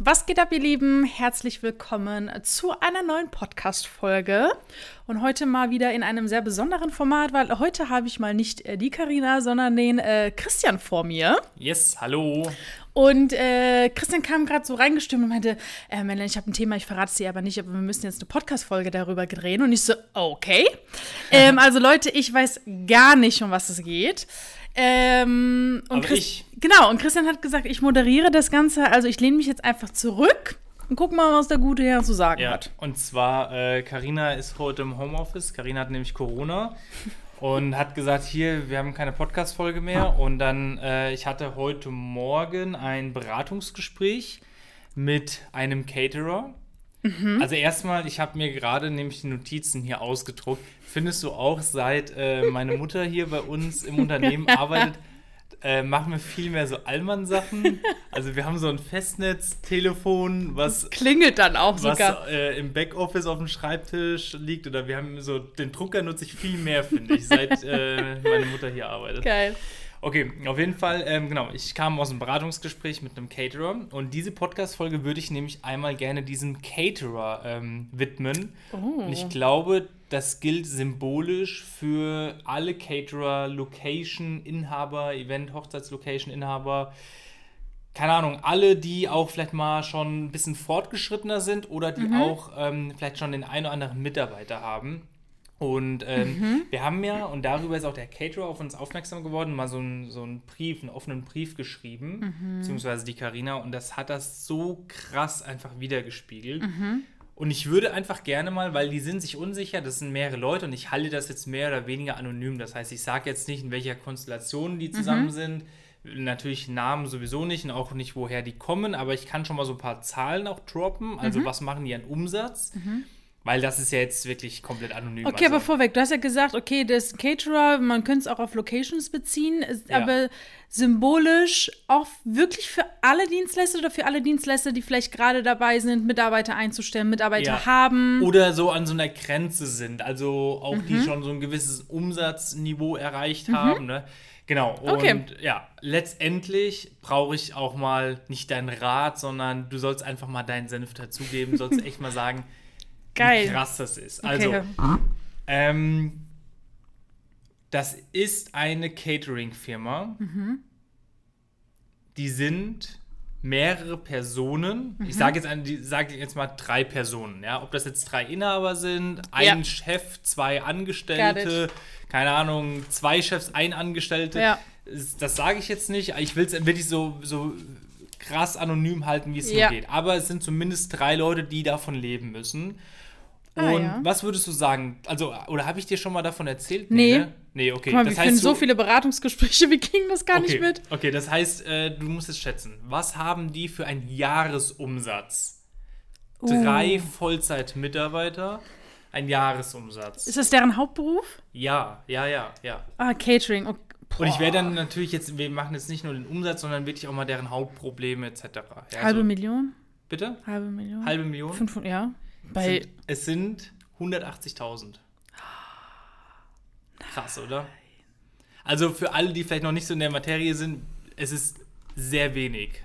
Was geht ab, ihr Lieben? Herzlich willkommen zu einer neuen Podcast-Folge. Und heute mal wieder in einem sehr besonderen Format, weil heute habe ich mal nicht äh, die Karina, sondern den äh, Christian vor mir. Yes, hallo. Und äh, Christian kam gerade so reingestimmt und meinte, äh, Melanie, ich habe ein Thema, ich verrate es dir aber nicht, aber wir müssen jetzt eine Podcast-Folge darüber drehen. Und ich so, okay. ähm, also Leute, ich weiß gar nicht, um was es geht. Ähm, und Aber Chris- ich. Genau, und Christian hat gesagt, ich moderiere das Ganze, also ich lehne mich jetzt einfach zurück und guck mal, was der gute Herr zu sagen Ja, hat. und zwar, äh, Carina ist heute im Homeoffice. Carina hat nämlich Corona und hat gesagt, hier, wir haben keine Podcast-Folge mehr. Und dann, äh, ich hatte heute Morgen ein Beratungsgespräch mit einem Caterer. Also erstmal, ich habe mir gerade nämlich die Notizen hier ausgedruckt. Findest du auch, seit äh, meine Mutter hier bei uns im Unternehmen arbeitet, äh, machen wir viel mehr so Allmann-Sachen. Also wir haben so ein Festnetztelefon, was Klingelt dann auch was sogar. äh, im Backoffice auf dem Schreibtisch liegt. Oder wir haben so, den Drucker nutze ich viel mehr, finde ich, seit äh, meine Mutter hier arbeitet. Geil. Okay, auf jeden Fall, ähm, genau, ich kam aus einem Beratungsgespräch mit einem Caterer und diese Podcast-Folge würde ich nämlich einmal gerne diesem Caterer ähm, widmen. Oh. Und ich glaube, das gilt symbolisch für alle Caterer, Location-Inhaber, Event-Hochzeits-Location-Inhaber, keine Ahnung, alle, die auch vielleicht mal schon ein bisschen fortgeschrittener sind oder die auch ähm, vielleicht schon den einen oder anderen Mitarbeiter haben. Und ähm, wir haben ja, und darüber ist auch der Caterer auf uns aufmerksam geworden, mal so einen so einen Brief, einen offenen Brief geschrieben, beziehungsweise die Karina, und das hat das so krass einfach wiedergespiegelt. Und ich würde einfach gerne mal, weil die sind sich unsicher, das sind mehrere Leute und ich halte das jetzt mehr oder weniger anonym. Das heißt, ich sage jetzt nicht, in welcher Konstellation die zusammen sind. Natürlich Namen sowieso nicht und auch nicht, woher die kommen, aber ich kann schon mal so ein paar Zahlen auch droppen. Also, was machen die an Umsatz? Weil das ist ja jetzt wirklich komplett anonym. Okay, also, aber vorweg, du hast ja gesagt, okay, das Caterer, man könnte es auch auf Locations beziehen, ist Ja. aber symbolisch auch wirklich für alle Dienstleister oder für alle Dienstleister, die vielleicht gerade dabei sind, Mitarbeiter einzustellen, Mitarbeiter Ja. haben. Oder so an so einer Grenze sind, also auch Mhm. die schon so ein gewisses Umsatzniveau erreicht haben. Ne? Genau. Und Okay. ja, letztendlich brauche ich auch mal nicht deinen Rat, sondern du sollst einfach mal deinen Senf dazugeben, sollst echt mal sagen, Geil. wie krass das ist. Also, Okay. ähm, das ist eine Catering-Firma. Mhm. Die sind mehrere Personen. Mhm. Ich sage jetzt, sage jetzt mal drei Personen. Ja? Ob das jetzt drei Inhaber sind, ein Ja. Chef, zwei Angestellte, keine Ahnung, zwei Chefs, ein Angestellte. Ja. Das sage ich jetzt nicht. Ich will es wirklich so, so krass anonym halten, wie es Ja. nur geht. Aber es sind zumindest drei Leute, die davon leben müssen. Ah, Und ja. was würdest du sagen? Also, oder habe ich dir schon mal davon erzählt? Nee. ne? Nee, okay. Guck mal, das wir finden heißt, so du- viele Beratungsgespräche, wir kriegen das gar okay. nicht mit. Okay, das heißt, äh, du musst es schätzen. Was haben die für einen Jahresumsatz? Drei Vollzeitmitarbeiter, ein Jahresumsatz. Uh. Ist das deren Hauptberuf? ja, ja, ja, ja. Ah, Catering. Okay. Und ich Boah. werde dann natürlich jetzt, wir machen jetzt nicht nur den Umsatz, sondern wirklich auch mal deren Hauptprobleme etc. Ja, Halbe so- Million? Bitte? Halbe Million? Halbe Million? 500, ja. Es Bei, sind, es sind 180.000. Krass, oder? Also für alle, die vielleicht noch nicht so in der Materie sind, es ist sehr wenig.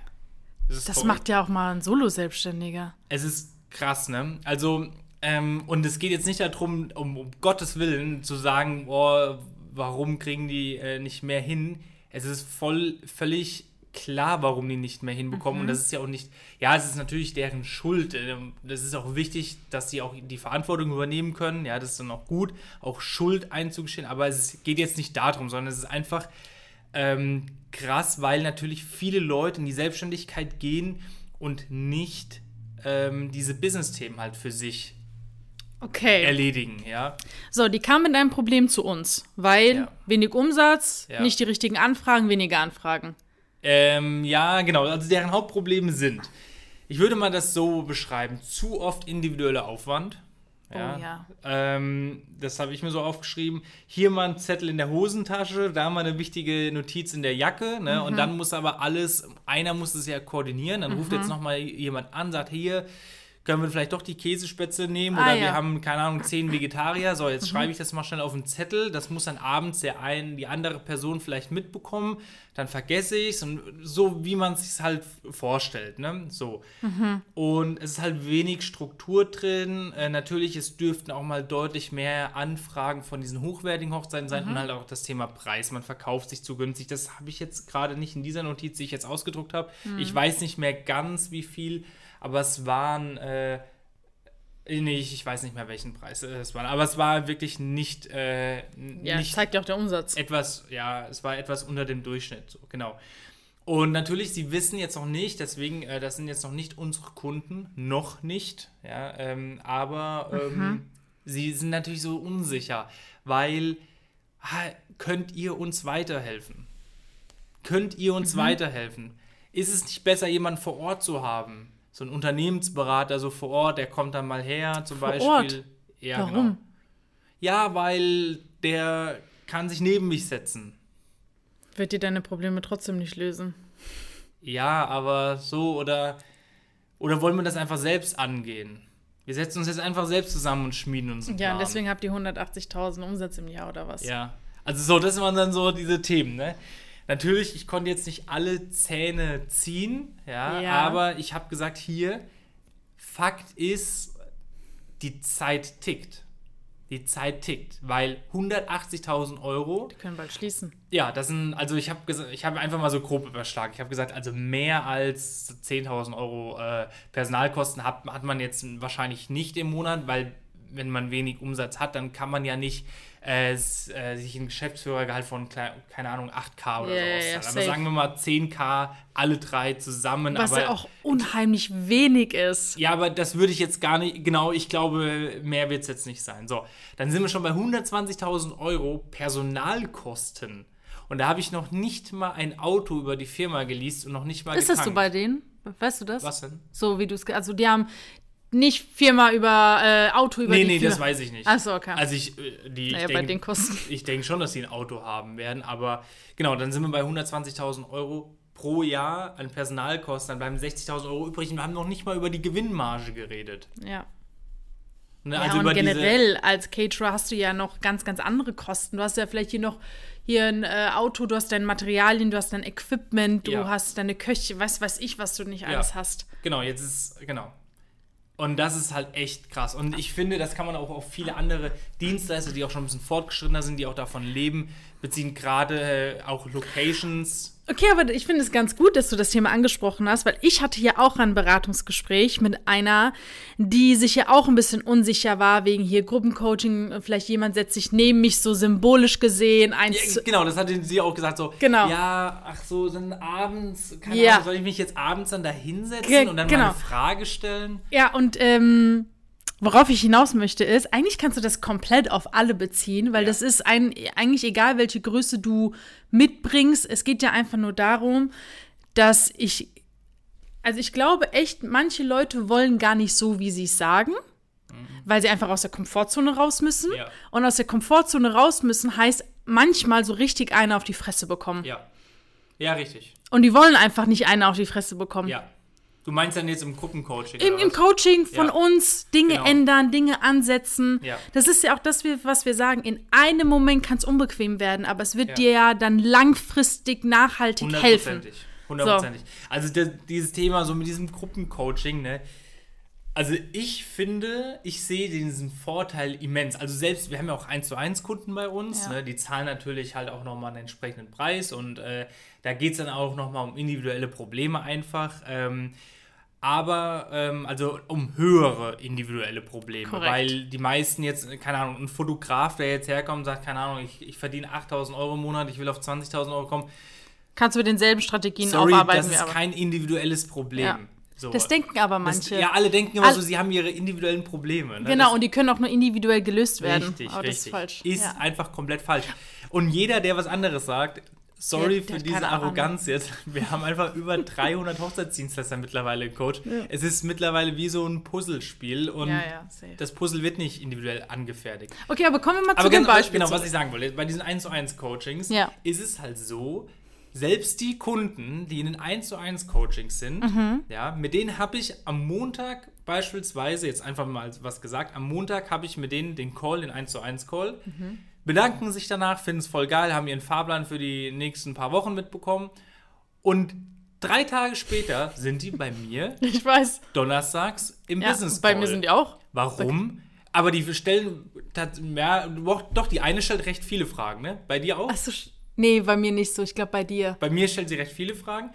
Ist das toll. macht ja auch mal ein Solo-Selbstständiger. Es ist krass, ne? Also, ähm, und es geht jetzt nicht darum, um, um Gottes Willen zu sagen, boah, warum kriegen die äh, nicht mehr hin? Es ist voll, völlig klar, warum die nicht mehr hinbekommen. Und das ist ja auch nicht, ja, es ist natürlich deren Schuld. Ähm, Das ist auch wichtig, dass sie auch die Verantwortung übernehmen können. Ja, das ist dann auch gut, auch Schuld einzugestehen. Aber es geht jetzt nicht darum, sondern es ist einfach ähm, krass, weil natürlich viele Leute in die Selbstständigkeit gehen und nicht ähm, diese Business-Themen halt für sich Okay. erledigen, ja. So, die kam mit einem Problem zu uns, weil Ja. wenig Umsatz, Ja. nicht die richtigen Anfragen, weniger Anfragen. Ähm, ja, genau. Also deren Hauptprobleme sind, ich würde mal das so beschreiben, zu oft individueller Aufwand. Ja. Oh ja. Ähm, das habe ich mir so aufgeschrieben. Hier mal ein Zettel in der Hosentasche, da mal eine wichtige Notiz in der Jacke. Ne? Und dann muss aber alles, einer muss es ja koordinieren. Dann ruft jetzt nochmal jemand an, sagt hier, können wir vielleicht doch die Käsespätzle nehmen Ah, oder ja. wir haben, keine Ahnung, zehn Vegetarier. So, jetzt schreibe ich das mal schnell auf einen Zettel. Das muss dann abends der einen, die andere Person vielleicht mitbekommen. Dann vergesse ich es und so, wie man es sich halt vorstellt. Ne? So. Und es ist halt wenig Struktur drin. Äh, natürlich, es dürften auch mal deutlich mehr Anfragen von diesen hochwertigen Hochzeiten sein und halt auch das Thema Preis. Man verkauft sich zu günstig. Das habe ich jetzt gerade nicht in dieser Notiz, die ich jetzt ausgedruckt habe. Ich weiß nicht mehr ganz, wie viel, aber es waren. Äh, Nee, ich, weiß nicht mehr, welchen Preis es war. Aber es war wirklich nicht, äh, Ja, nicht zeigt ja auch der Umsatz. etwas, ja, es war etwas unter dem Durchschnitt, so, genau. Und natürlich, sie wissen jetzt noch nicht, deswegen, äh, das sind jetzt noch nicht unsere Kunden, noch nicht, ja, ähm, aber ähm, sie sind natürlich so unsicher, weil ha, könnt ihr uns weiterhelfen? Könnt ihr uns weiterhelfen? Ist es nicht besser, jemanden vor Ort zu haben? So ein Unternehmensberater so vor Ort, der kommt dann mal her, zum Vor Beispiel. Ort? Ja, Warum? Genau. Ja, weil der kann sich neben mich setzen. Wird dir deine Probleme trotzdem nicht lösen. Ja, aber so oder oder wollen wir das einfach selbst angehen? Wir setzen uns jetzt einfach selbst zusammen und schmieden uns einen Ja, Plan. und deswegen habt ihr 180.000 Umsatz im Jahr oder was? Ja, also so, das waren dann so diese Themen, ne? Natürlich, ich konnte jetzt nicht alle Zähne ziehen, ja, Ja. aber ich habe gesagt, hier, Fakt ist, die Zeit tickt. Die Zeit tickt, weil 180.000 Euro Wir können bald schließen. Ja, das sind, also ich habe gesagt, ich habe einfach mal so grob überschlagen. Ich habe gesagt, also mehr als 10.000 Euro äh, Personalkosten hat, hat man jetzt wahrscheinlich nicht im Monat, weil wenn man wenig Umsatz hat, dann kann man ja nicht äh, äh, sich ein Geschäftsführergehalt von, keine Ahnung, 8K oder Ja, so ja, ja, auszahlen. Aber sagen wir mal 10K, alle drei zusammen. Was aber, ja auch unheimlich wenig ist. ja, aber das würde ich jetzt gar nicht, genau, ich glaube, mehr wird es jetzt nicht sein. So, dann sind wir schon bei 120.000 Euro Personalkosten. Und da habe ich noch nicht mal ein Auto über die Firma geleast und noch nicht mal Ist das so getankt. bei denen? Weißt du das? Was denn? So wie du es. Also, die haben nicht Firma über äh, Auto über Nee, die nee, Firma. das weiß ich nicht. Ach so, okay. Also ich, äh, die, Naja, ich bei denk- den Kosten. Ich denke schon, dass sie ein Auto haben werden, aber genau, dann sind wir bei 120.000 Euro pro Jahr an Personalkosten, dann bleiben 60.000 Euro übrig und wir haben noch nicht mal über die Gewinnmarge geredet. Ja. Ne? ja, also und generell als Caterer hast du ja noch ganz, ganz andere Kosten. Du hast ja vielleicht hier noch hier ein äh, Auto, du hast deine Materialien, du hast dein Equipment, du Ja. hast deine Köche, was weiß ich, was du nicht alles hast. Genau, jetzt ist, genau. Und das ist halt echt krass. Und ich finde, das kann man auch auf viele andere Dienstleister, die auch schon ein bisschen fortgeschrittener sind, die auch davon leben, beziehen gerade äh, auch Locations. Okay, aber ich finde es ganz gut, dass du das Thema angesprochen hast, weil ich hatte ja auch ein Beratungsgespräch mit einer, die sich ja auch ein bisschen unsicher war wegen hier Gruppencoaching. Vielleicht jemand setzt sich neben mich so symbolisch gesehen. Eins Ja, genau, das hatte sie auch gesagt, so, Genau. ja, ach so, dann abends, keine Ja. Ahnung, soll ich mich jetzt abends dann da hinsetzen Ge- und dann genau. mal eine Frage stellen? Ja, und ähm, worauf ich hinaus möchte, ist, eigentlich kannst du das komplett auf alle beziehen, weil Ja. das ist ein, eigentlich egal, welche Größe du mitbringst. Es geht ja einfach nur darum, dass ich, also ich glaube echt, manche Leute wollen gar nicht so, wie sie es sagen. Weil sie einfach aus der Komfortzone raus müssen. Mhm. Ja. Und aus der Komfortzone raus müssen heißt manchmal so richtig eine auf die Fresse bekommen. Ja. Ja, richtig. Und die wollen einfach nicht eine auf die Fresse bekommen. Ja. Du meinst dann jetzt im Gruppencoaching? Im, Im? Coaching von Ja. uns Dinge Genau. ändern, Dinge ansetzen. Ja. Das ist ja auch das, was wir sagen. In einem Moment kann es unbequem werden, aber es wird Ja. dir ja dann langfristig nachhaltig helfen. Hundertprozentig. Hundertprozentig. Also das, dieses Thema so mit diesem Gruppencoaching, ne? Also ich finde, ich sehe diesen Vorteil immens. Also selbst, wir haben ja auch 1 zu 1 Kunden bei uns, Ja. ne? die zahlen natürlich halt auch nochmal einen entsprechenden Preis und äh, da geht es dann auch nochmal um individuelle Probleme einfach. Ähm, aber, ähm, also um höhere individuelle Probleme, Korrekt. weil die meisten jetzt, keine Ahnung, ein Fotograf, der jetzt herkommt und sagt, keine Ahnung, ich, ich verdiene 8000 Euro im Monat, ich will auf 20.000 Euro kommen, Kannst du mit denselben Strategien Sorry, aufarbeiten das ist kein individuelles Problem. Ja. So. Das denken aber Das- manche. Ja, alle denken immer All- so, sie haben ihre individuellen Probleme. Ne? genau, das, und die können auch nur individuell gelöst werden. Richtig, aber richtig. das ist falsch. Ist ja. einfach komplett falsch. Und jeder, der was anderes sagt, sorry Der- der für diese keine Ahnung. Arroganz jetzt. Wir haben einfach über 300 Hochzeitsdienstleister mittlerweile im Coach. Es ist mittlerweile wie so ein Puzzlespiel und Ja, ja, das Puzzle wird nicht individuell angefertigt. Okay, aber kommen wir mal Aber zu dem Beispiel. genau was ich sagen wollte, bei diesen 1 zu 1 Coachings Ja. ist es halt so, selbst die Kunden, die in den 1 zu 1 Coachings sind, Mhm. ja, mit denen habe ich am Montag beispielsweise, jetzt einfach mal was gesagt, am Montag habe ich mit denen den Call, den 1 zu 1 Call, Mhm. Bedanken sich danach, finden es voll geil, haben ihren Fahrplan für die nächsten paar Wochen mitbekommen und drei Tage später sind die bei mir Ich weiß. donnerstags im Ja, Business bei Call. mir sind die auch. Warum? Aber die stellen, ja, doch, die eine stellt recht viele Fragen, ne? Bei dir auch? Achso, nee, bei mir nicht so. Ich glaube, bei dir. Bei mir stellt sie recht viele Fragen.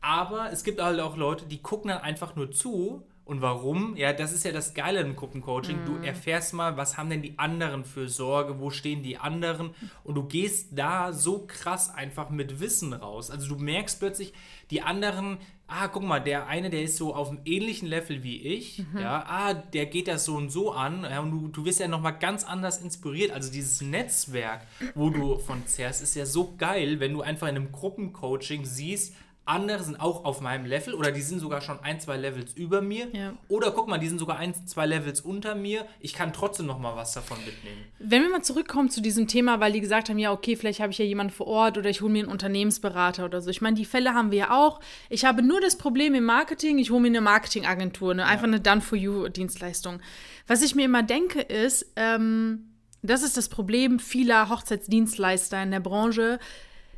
Aber es gibt halt auch Leute, die gucken dann einfach nur zu. Und warum? Ja, das ist ja das Geile im Gruppencoaching. Du erfährst mal, was haben denn die anderen für Sorge, wo stehen die anderen. Und du gehst da so krass einfach mit Wissen raus. Also du merkst plötzlich, die anderen, ah, guck mal, der eine, der ist so auf einem ähnlichen Level wie ich. Ja, ah, der geht das so und so an. Ja, und du, du wirst ja nochmal ganz anders inspiriert. Also dieses Netzwerk, wo du von zehrst, ist ja so geil, wenn du einfach in einem Gruppencoaching siehst, andere sind auch auf meinem Level oder die sind sogar schon ein, zwei Levels über mir. Ja. Oder guck mal, die sind sogar ein, zwei Levels unter mir. Ich kann trotzdem noch mal was davon mitnehmen. Wenn wir mal zurückkommen zu diesem Thema, weil die gesagt haben, ja, okay, vielleicht habe ich ja jemanden vor Ort oder ich hole mir einen Unternehmensberater oder so. Ich meine, die Fälle haben wir ja auch. Ich habe nur das Problem im Marketing, ich hole mir eine Marketingagentur, ne? einfach eine Done-for-You-Dienstleistung. Was ich mir immer denke, ist, ähm, das ist das Problem vieler Hochzeitsdienstleister in der Branche.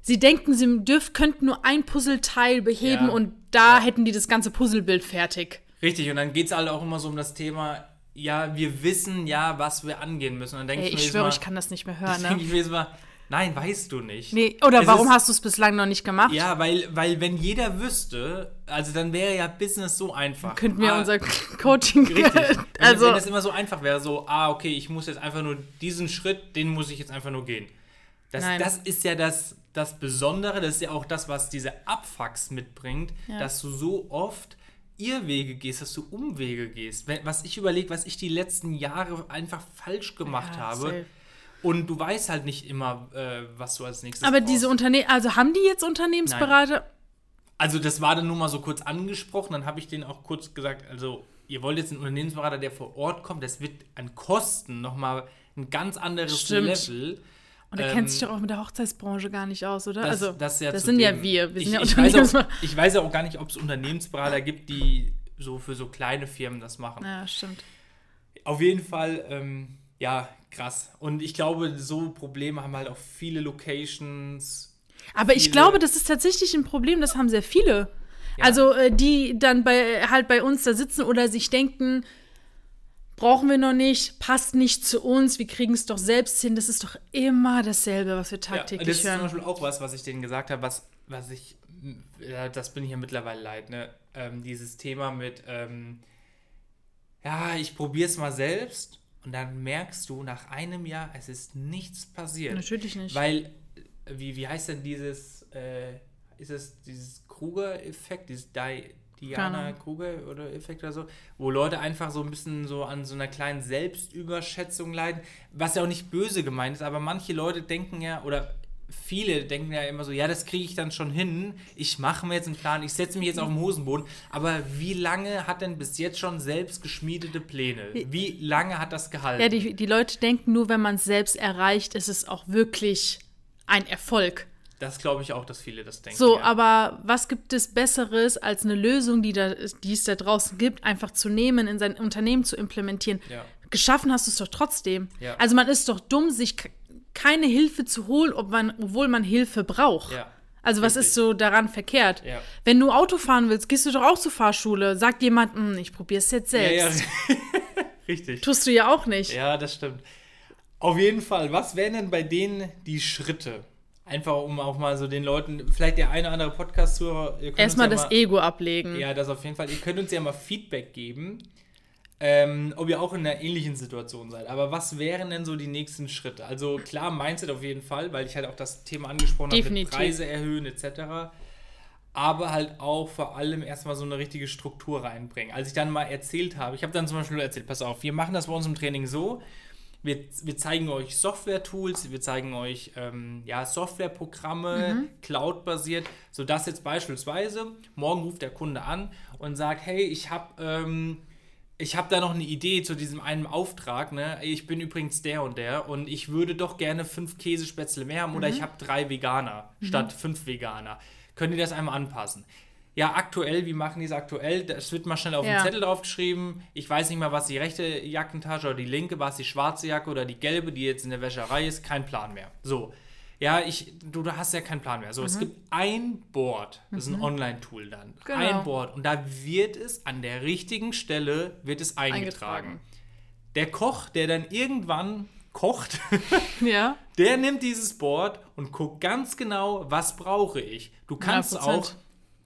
Sie denken, sie dürf, könnten nur ein Puzzleteil beheben Ja. und da Ja. hätten die das ganze Puzzlebild fertig. Richtig, und dann geht es halt auch immer so um das Thema, ja, wir wissen ja, was wir angehen müssen. Und dann denke Ey, ich ich schwöre, mal, ich kann das nicht mehr hören. Ne? ich mir Mal, nein, weißt du nicht. Nee, oder Es warum ist- hast du es bislang noch nicht gemacht? Ja, weil, weil wenn jeder wüsste, also dann wäre ja Business so einfach. Könnten wir Ah, unser Coaching. Richtig. Wenn, also, wenn das immer so einfach wäre, so, ah, okay, ich muss jetzt einfach nur diesen Schritt, den muss ich jetzt einfach nur gehen. Das, Nein. das ist ja das, das Besondere, das ist ja auch das, was diese Abfucks mitbringt, Ja. dass du so oft Irrwege gehst, dass du Umwege gehst. Was ich überlege, was ich die letzten Jahre einfach falsch gemacht Ja, habe. safe. Und du weißt halt nicht immer, äh, was du als nächstes aber brauchst. diese Unternehmen, also haben die jetzt Unternehmensberater? Also das war dann nur mal so kurz angesprochen, dann habe ich denen auch kurz gesagt, also ihr wollt jetzt einen Unternehmensberater, der vor Ort kommt, das wird an Kosten nochmal ein ganz anderes Stimmt. Level. Und er Ähm, kennt sich doch auch mit der Hochzeitsbranche gar nicht aus, oder? Das, also, das, ja das sind ja dem- wir. Wir sind ich, ja ich, weiß auch, ich weiß ja auch gar nicht, ob es Unternehmensberater gibt, die so für so kleine Firmen das machen. Ja, stimmt. Auf jeden Fall, ähm, ja, krass. Und ich glaube, so Probleme haben halt auch viele Locations. Aber ich Viele- glaube, das ist tatsächlich ein Problem, das haben sehr viele. Also, äh, die dann bei, halt bei uns da sitzen oder sich denken, brauchen wir noch nicht, passt nicht zu uns, wir kriegen es doch selbst hin. Das ist doch immer dasselbe, was wir Ja, tagtäglich das ist zum hören. Beispiel auch was, was ich denen gesagt habe, was, was ich, ja, das bin ich ja mittlerweile leid, ne? Ähm, dieses Thema mit, ähm, ja, ich probiere es mal selbst und dann merkst du nach einem Jahr, es ist nichts passiert. Natürlich nicht. Weil, wie, wie heißt denn dieses, äh, ist es dieses Kruger-Effekt, dieses Di Keine Diana. Kruger oder Effekt oder so, wo Leute einfach so ein bisschen so an so einer kleinen Selbstüberschätzung leiden, was ja auch nicht böse gemeint ist, aber manche Leute denken ja, oder viele denken ja immer so, ja, das kriege ich dann schon hin, ich mache mir jetzt einen Plan, ich setze mich jetzt auf den Hosenboden, aber wie lange hat denn bis jetzt schon selbst geschmiedete Pläne? Wie lange hat das gehalten? Ja, die, die Leute denken nur, wenn man es selbst erreicht, ist es auch wirklich ein Erfolg. Das glaube ich auch, dass viele das denken. So, ja. aber was gibt es Besseres als eine Lösung, die, da, die es da draußen gibt, einfach zu nehmen, in sein Unternehmen zu implementieren? Ja. Geschaffen hast du es doch trotzdem. Ja. Also man ist doch dumm, sich keine Hilfe zu holen, ob man, obwohl man Hilfe braucht. Ja. Also was Richtig. ist so daran verkehrt? Ja. Wenn du Auto fahren willst, gehst du doch auch zur Fahrschule. Sagt jemand, "Hm, ich probiere es jetzt selbst. Ja, ja. Richtig. Tust du ja auch nicht. Ja, das stimmt. Auf jeden Fall, was wären denn bei denen die Schritte? Einfach um auch mal so den Leuten, vielleicht der eine oder andere Podcast-Zuhörer, Erstmal ja das mal, Ego ablegen. Ja, das auf jeden Fall. Ihr könnt uns ja mal Feedback geben, ähm, ob ihr auch in einer ähnlichen Situation seid. Aber was wären denn so die nächsten Schritte? Also klar, Mindset auf jeden Fall, weil ich halt auch das Thema angesprochen habe. Preise erhöhen etc. Aber halt auch vor allem erstmal so eine richtige Struktur reinbringen. Als ich dann mal erzählt habe, ich habe dann zum Beispiel nur erzählt, pass auf, wir machen das bei uns im Training so, wir, wir zeigen euch Software-Tools, wir zeigen euch ähm, ja, Softwareprogramme, Cloud-basiert, sodass jetzt beispielsweise morgen ruft der Kunde an und sagt, hey, ich habe ähm, ich habe da noch eine Idee zu diesem einen Auftrag. Ne? Ich bin übrigens der und der und ich würde doch gerne fünf Käsespätzle mehr haben oder ich habe drei Veganer statt fünf Veganer. Könnt ihr das einmal anpassen? Ja, aktuell, wie machen die es aktuell? Das wird mal schnell auf Ja. den Zettel draufgeschrieben. Ich weiß nicht mal, was die rechte Jackentasche oder die linke, was die schwarze Jacke oder die gelbe, die jetzt in der Wäscherei ist, kein Plan mehr. So. Ja, ich, du, du hast ja keinen Plan mehr. So, es gibt ein Board, das ist ein Online-Tool dann. Genau. Ein Board. Und da wird es an der richtigen Stelle wird es eingetragen. Eingetragen. Der Koch, der dann irgendwann kocht, Ja. der nimmt dieses Board und guckt ganz genau, was brauche ich. Du kannst 100%. auch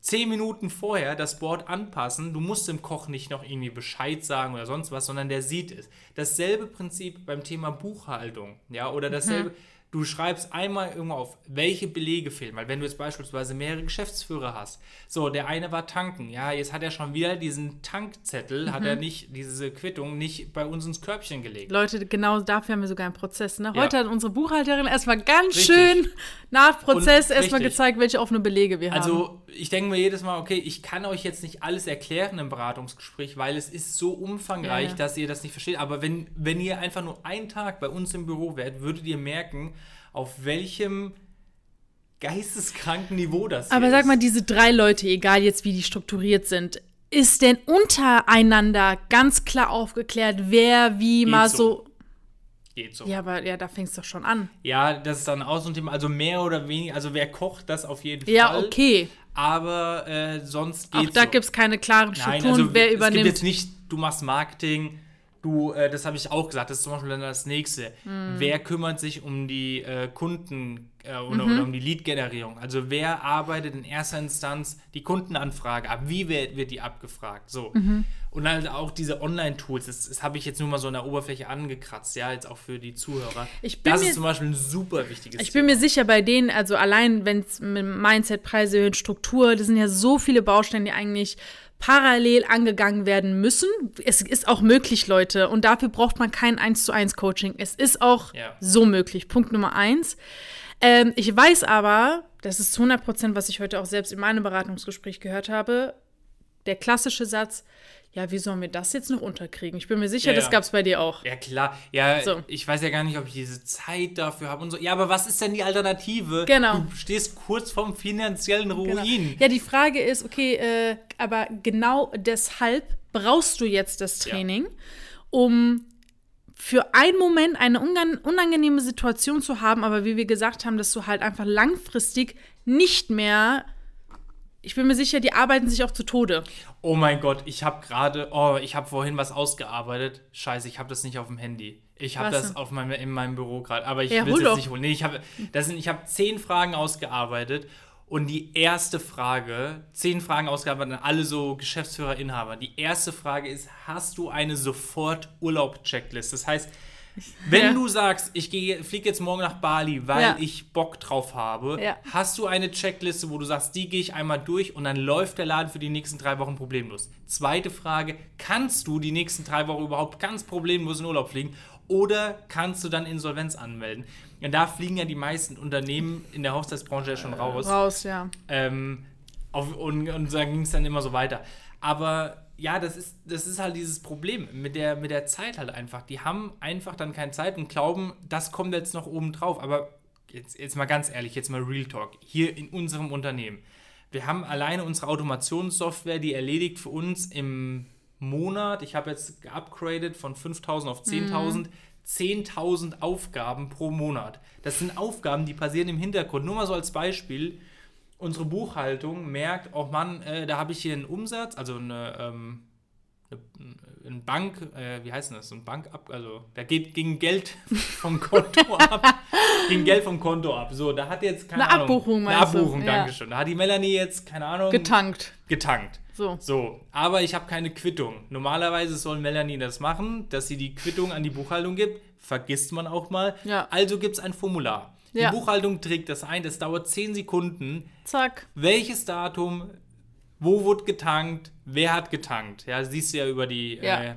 zehn Minuten vorher das Board anpassen. Du musst dem Koch nicht noch irgendwie Bescheid sagen oder sonst was, sondern der sieht es. Dasselbe Prinzip beim Thema Buchhaltung, ja, oder dasselbe. Du schreibst einmal irgendwo auf, welche Belege fehlen, weil wenn du jetzt beispielsweise mehrere Geschäftsführer hast, so, der eine war tanken, ja, jetzt hat er schon wieder diesen Tankzettel, hat er nicht, diese Quittung nicht bei uns ins Körbchen gelegt. Leute, genau dafür haben wir sogar einen Prozess. Ne? Ja. Heute hat unsere Buchhalterin erstmal ganz Richtig. schön nach Prozess Und- erstmal richtig. gezeigt, welche offene Belege wir haben. Also, ich denke mir jedes Mal, okay, ich kann euch jetzt nicht alles erklären im Beratungsgespräch, weil es ist so umfangreich, Ja, ja. dass ihr das nicht versteht. Aber wenn, wenn ihr einfach nur einen Tag bei uns im Büro wärt, würdet ihr merken, auf welchem geisteskranken Niveau das Aber sag mal, diese drei Leute, egal jetzt wie die strukturiert sind, ist denn untereinander ganz klar aufgeklärt, wer wie mal so. so. Geht so. Ja, aber ja, da fängst du doch schon an. Ja, das ist dann auch so ein Thema. Also mehr oder weniger, also wer kocht, das auf jeden Ja, Fall. okay. Aber äh, sonst Auch geht's da so. gibt es keine klaren Nein, Strukturen, also wer es übernimmt. gibt jetzt nicht, du machst Marketing, du, äh, das habe ich auch gesagt, das ist zum Beispiel dann das nächste. Hm. Wer kümmert sich um die äh, Kunden äh, oder, Mhm. oder um die Lead-Generierung? Also wer arbeitet in erster Instanz die Kundenanfrage ab? Wie wird, wird die abgefragt? So. Mhm. Und halt auch diese Online-Tools, das, das habe ich jetzt nur mal so in der Oberfläche angekratzt, ja, jetzt auch für die Zuhörer. Das mir- ist zum Beispiel ein super wichtiges Ich bin mir sicher, bei denen, also allein wenn es mit Mindset, Preise erhöhen, Struktur, das sind ja so viele Bausteine, die eigentlich parallel angegangen werden müssen. Es ist auch möglich, Leute. Und dafür braucht man kein 1 zu 1 Coaching. Es ist auch Ja. so möglich. Punkt Nummer eins. Ähm, ich weiß aber, das ist zu 100 Prozent, was ich heute auch selbst in meinem Beratungsgespräch gehört habe, der klassische Satz, ja, wie sollen wir das jetzt noch unterkriegen? Ich bin mir sicher, Ja, das ja. gab es bei dir auch. Ja, klar. Ja, So. ich weiß ja gar nicht, ob ich diese Zeit dafür habe und so. Ja, aber was ist denn die Alternative? Genau. Du stehst kurz vorm finanziellen Genau. Ruin. Ja, die Frage ist, okay, äh, aber genau deshalb brauchst du jetzt das Training, um für einen Moment eine unangenehme Situation zu haben, aber wie wir gesagt haben, dass du halt einfach langfristig nicht mehr, ich bin mir sicher, die arbeiten sich auch zu Tode. Oh mein Gott, ich habe gerade, oh, ich habe vorhin was ausgearbeitet. Scheiße, ich habe das nicht auf dem Handy. Ich habe das auf meinem, in meinem Büro gerade, aber ich Ja, will es jetzt nicht holen. Nee, ich habe habe zehn Fragen ausgearbeitet und die erste Frage, zehn Fragen ausgearbeitet, an alle so Geschäftsführer, Inhaber. Die erste Frage ist: Hast du eine Sofort-Urlaub-Checklist? Das heißt, wenn Ja. du sagst, ich fliege jetzt morgen nach Bali, weil Ja. ich Bock drauf habe, Ja. hast du eine Checkliste, wo du sagst, die gehe ich einmal durch und dann läuft der Laden für die nächsten drei Wochen problemlos. Zweite Frage, kannst du die nächsten drei Wochen überhaupt ganz problemlos in Urlaub fliegen oder kannst du dann Insolvenz anmelden? Und da fliegen ja die meisten Unternehmen in der Hochzeitsbranche ja schon raus. Raus, ja. Ähm, auf, und, und dann ging es dann immer so weiter. Aber ja, das ist, das ist halt dieses Problem mit der, mit der Zeit halt einfach. Die haben einfach dann keine Zeit und glauben, das kommt jetzt noch oben drauf. Aber jetzt, jetzt mal ganz ehrlich, jetzt mal Real Talk. Hier in unserem Unternehmen. Wir haben alleine unsere Automationssoftware, die erledigt für uns im Monat, ich habe jetzt geupgradet von 5000 auf 10.000, 10.000 Aufgaben pro Monat. Das sind Aufgaben, die passieren im Hintergrund. Nur mal so als Beispiel unsere Buchhaltung merkt, oh Mann, äh, da habe ich hier einen Umsatz, also eine, ähm, eine, eine Bank, äh, wie heißt denn das, so ein Bank ab, also da geht, ging Geld vom Konto ab, ging Geld vom Konto ab. So, da hat jetzt keine Eine Ahnung, Abbuchung, eine du? Abbuchung, Ja. danke schön. Da hat die Melanie jetzt keine Ahnung Getankt. getankt. So. So, aber ich habe keine Quittung. Normalerweise soll Melanie das machen, dass sie die Quittung an die Buchhaltung gibt. Vergisst man auch mal. Ja. Also gibt es ein Formular. Ja. Die Buchhaltung trägt das ein, das dauert 10 Sekunden. Zack. Welches Datum, wo wurde getankt, wer hat getankt? Ja, siehst du ja über die Ja. äh,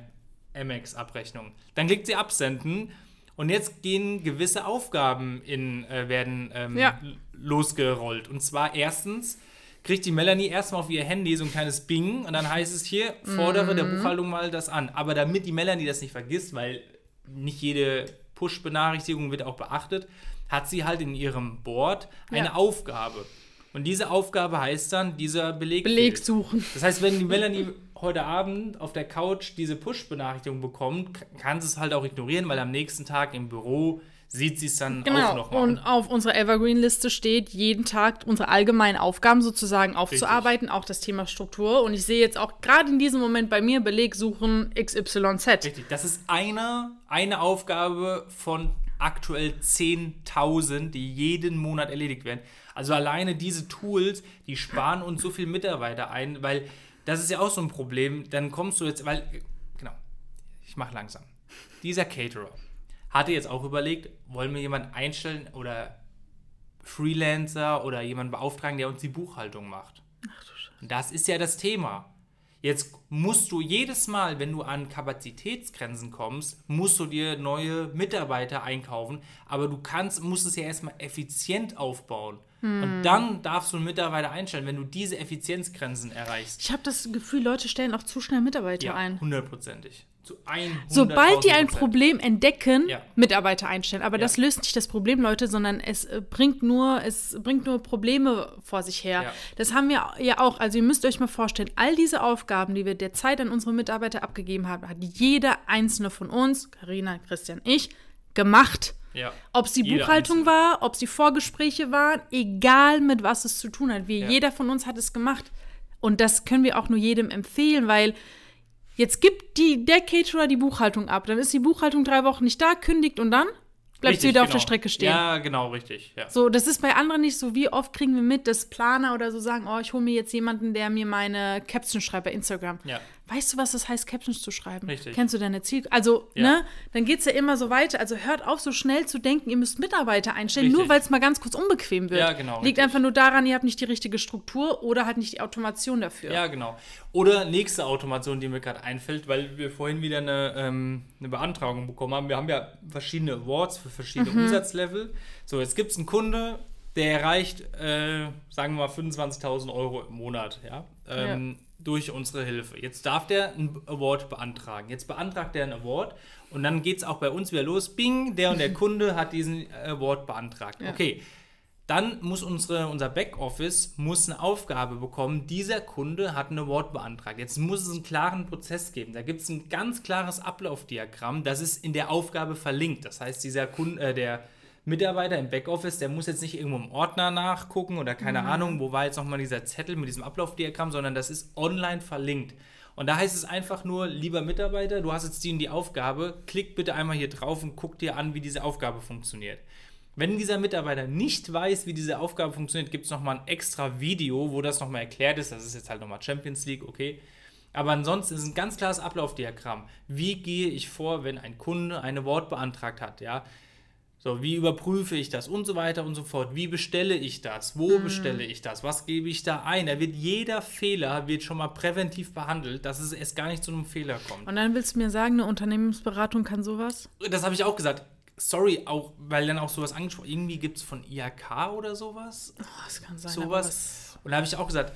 Amex-Abrechnung. Dann klickt sie absenden und jetzt gehen gewisse Aufgaben in, äh, werden ähm, Ja. losgerollt. Und zwar erstens kriegt die Melanie erstmal auf ihr Handy so ein kleines Bing und dann heißt es hier, fordere der Mhm. Buchhaltung mal das an. Aber damit die Melanie das nicht vergisst, weil nicht jede Push-Benachrichtigung wird auch beachtet, hat sie halt in ihrem Board eine Ja. Aufgabe. Und diese Aufgabe heißt dann, dieser Beleg. Beleg suchen. Das heißt, wenn die Melanie heute Abend auf der Couch diese Push-Benachrichtigung bekommt, kann sie es halt auch ignorieren, weil am nächsten Tag im Büro sieht sie es dann auch Genau. noch mal. Und auf unserer Evergreen-Liste steht jeden Tag unsere allgemeinen Aufgaben sozusagen aufzuarbeiten, auch das Thema Struktur. Und ich sehe jetzt auch gerade in diesem Moment bei mir Beleg suchen XYZ. Richtig, das ist eine, eine Aufgabe von aktuell 10.000, die jeden Monat erledigt werden. Also alleine diese Tools, die sparen uns so viel Mitarbeiter ein, weil das ist ja auch so ein Problem. Dann kommst du jetzt, weil, genau, ich mache langsam. Dieser Caterer hatte jetzt auch überlegt, wollen wir jemanden einstellen oder Freelancer oder jemanden beauftragen, der uns die Buchhaltung macht. Und das ist ja das Thema. Jetzt musst du jedes Mal, wenn du an Kapazitätsgrenzen kommst, musst du dir neue Mitarbeiter einkaufen, aber du kannst, musst es ja erstmal effizient aufbauen. Und dann darfst du einen Mitarbeiter einstellen, wenn du diese Effizienzgrenzen erreichst. Ich habe das Gefühl, Leute stellen auch zu schnell Mitarbeiter Ja, ein. hundertprozentig. Zu 100 Sobald die ein Problem entdecken, Ja. Mitarbeiter einstellen. Aber Ja. das löst nicht das Problem, Leute, sondern es äh, bringt nur, es bringt nur Probleme vor sich her. Ja. Das haben wir ja auch. Also ihr müsst euch mal vorstellen, all diese Aufgaben, die wir derzeit an unsere Mitarbeiter abgegeben haben, hat jeder einzelne von uns, Karina, Christian, ich, gemacht. Ja. Ob es die Jeder Buchhaltung Einzelne. war, ob es die Vorgespräche waren, egal mit was es zu tun hat. Wir, Ja. Jeder von uns hat es gemacht. Und das können wir auch nur jedem empfehlen, weil jetzt gibt die, der Caterer die Buchhaltung ab. Dann ist die Buchhaltung drei Wochen nicht da, kündigt und dann bleibt sie Richtig, wieder auf genau. der Strecke stehen. Ja, genau, richtig. Ja. So, das ist bei anderen nicht so. Wie oft kriegen wir mit, dass Planer oder so sagen, oh, ich hole mir jetzt jemanden, der mir meine Captions schreibt bei Instagram. Ja. Weißt du, was das heißt, Captions zu schreiben? Richtig. Kennst du deine Ziel... Also, Ja. ne, dann geht es ja immer so weiter. Also hört auf, so schnell zu denken, ihr müsst Mitarbeiter einstellen, nur Richtig. weil es mal ganz kurz unbequem wird. Ja, genau, Liegt richtig. einfach nur daran, ihr habt nicht die richtige Struktur oder halt nicht die Automation dafür. Ja, genau. Oder nächste Automation, die mir gerade einfällt, weil wir vorhin wieder eine, ähm, eine Beantragung bekommen haben. Wir haben ja verschiedene Awards für verschiedene Mhm. Umsatzlevel. So, jetzt gibt es einen Kunde, der erreicht, äh, sagen wir mal, 25.000 Euro im Monat, ja, ähm, durch unsere Hilfe. Jetzt darf der einen Award beantragen. Jetzt beantragt er einen Award und dann geht es auch bei uns wieder los. Bing, der und der Kunde hat diesen Award beantragt. Ja. Okay, dann muss unsere, unser Backoffice muss eine Aufgabe bekommen. Dieser Kunde hat einen Award beantragt. Jetzt muss es einen klaren Prozess geben. Da gibt es ein ganz klares Ablaufdiagramm. Das ist in der Aufgabe verlinkt. Das heißt, dieser Kunde, äh, der Mitarbeiter im Backoffice, der muss jetzt nicht irgendwo im Ordner nachgucken oder keine Ahnung, wo war jetzt nochmal dieser Zettel mit diesem Ablaufdiagramm, sondern das ist online verlinkt. Und da heißt es einfach nur, lieber Mitarbeiter, du hast jetzt die und die Aufgabe, klick bitte einmal hier drauf und guck dir an, wie diese Aufgabe funktioniert. Wenn dieser Mitarbeiter nicht weiß, wie diese Aufgabe funktioniert, gibt es nochmal ein extra Video, wo das nochmal erklärt ist. Das ist jetzt halt nochmal Champions League, okay. Aber ansonsten ist ein ganz klares Ablaufdiagramm. Wie gehe ich vor, wenn ein Kunde eine Wort beantragt hat, ja? So, wie überprüfe ich das und so weiter und so fort. Wie bestelle ich das? Wo bestelle ich das? Was gebe ich da ein? Da wird jeder Fehler wird schon mal präventiv behandelt, dass es erst gar nicht zu einem Fehler kommt. Und dann willst du mir sagen, eine Unternehmensberatung kann sowas? Das habe ich auch gesagt. Sorry, auch, weil dann auch sowas angesprochen. Irgendwie gibt es von IHK oder sowas. Oh, das kann sein. Sowas. was- Und da habe ich auch gesagt,